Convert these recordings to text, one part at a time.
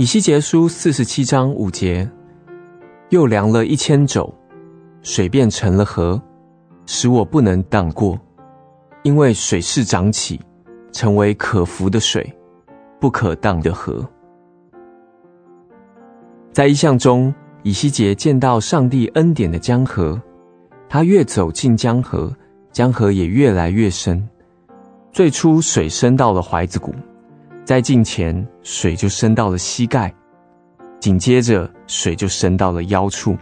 以西结书四十七章五节，又量了一千肘，水变成了河，使我不能荡过，因为水势涨起，成为可服的水，不可荡的河。在异象中，以西结见到上帝恩典的江河，他越走近江河，江河也越来越深。最初水深到了怀子谷。在近前，水就深到了膝盖；紧接着，水就深到了腰处。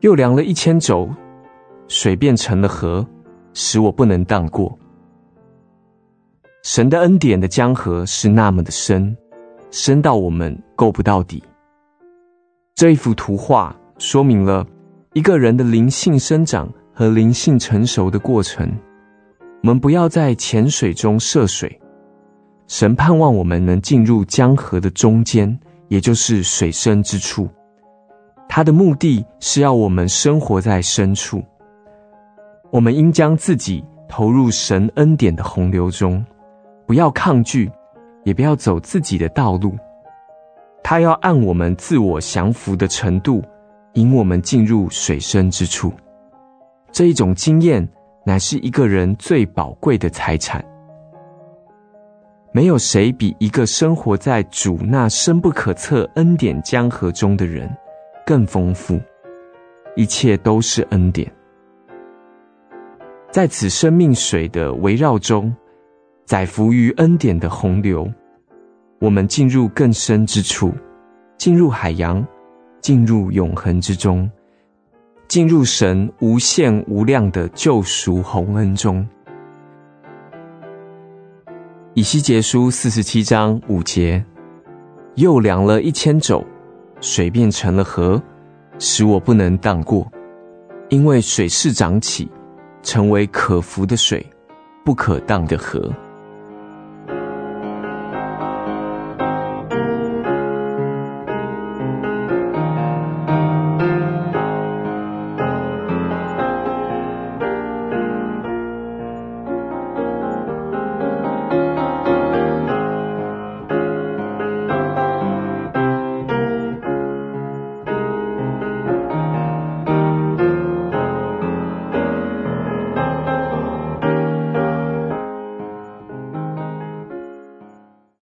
又量了一千肘，水变成了河，使我不能荡过。神的恩典的江河是那么的深，深到我们够不到底。这一幅图画说明了一个人的灵性生长和灵性成熟的过程。我们不要在浅水中涉水。神盼望我们能进入江河的中间，也就是水深之处。他的目的是要我们生活在深处。我们应将自己投入神恩典的洪流中，不要抗拒，也不要走自己的道路。他要按我们自我降服的程度，引我们进入水深之处。这一种经验，乃是一个人最宝贵的财产。没有谁比一个生活在主那深不可测恩典江河中的人更丰富，一切都是恩典。在此生命水的围绕中，载浮于恩典的洪流，我们进入更深之处，进入海洋，进入永恒之中，进入神无限无量的救赎宏恩中。以西结书四十七章五节，又量了一千肘，水变成了河，使我不能荡过，因为水势涨起，成为可浮的水，不可荡的河。